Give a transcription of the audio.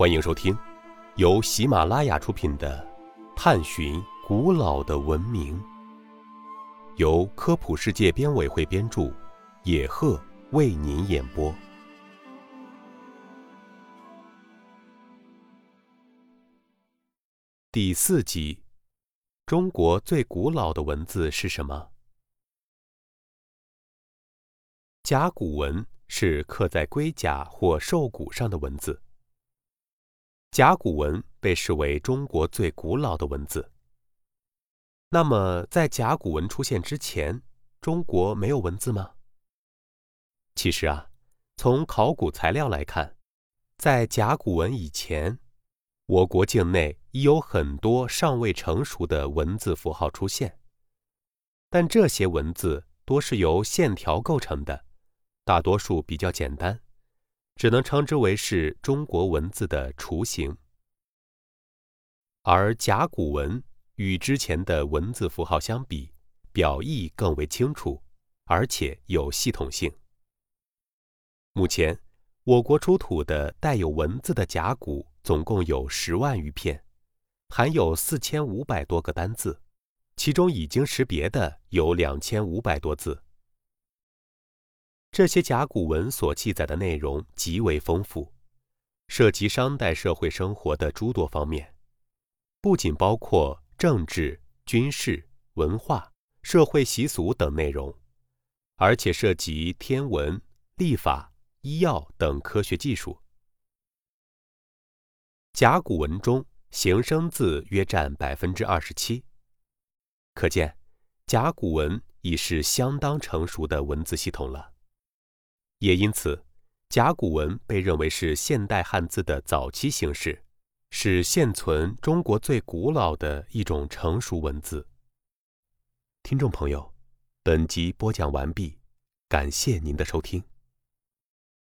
欢迎收听由喜马拉雅出品的《探寻古老的文明》，由科普世界编委会编著，野鹤为您演播。第四集：中国最古老的文字是什么？甲骨文是刻在龟甲或兽骨上的文字。甲骨文被视为中国最古老的文字。那么，在甲骨文出现之前，中国没有文字吗？其实啊，从考古材料来看，在甲骨文以前，我国境内已有很多尚未成熟的文字符号出现，但这些文字多是由线条构成的，大多数比较简单。只能称之为是中国文字的雏形，而甲骨文与之前的文字符号相比，表意更为清楚，而且有系统性。目前，我国出土的带有文字的甲骨总共有十万余片，含有四千五百多个单字，其中已经识别的有两千五百多字。这些甲骨文所记载的内容极为丰富，涉及商代社会生活的诸多方面，不仅包括政治、军事、文化、社会习俗等内容，而且涉及天文、历法、医药等科学技术。甲骨文中形声字约占百分之二十七，可见甲骨文已是相当成熟的文字系统了。也因此，甲骨文被认为是现代汉字的早期形式，是现存中国最古老的一种成熟文字。听众朋友，本集播讲完毕，感谢您的收听。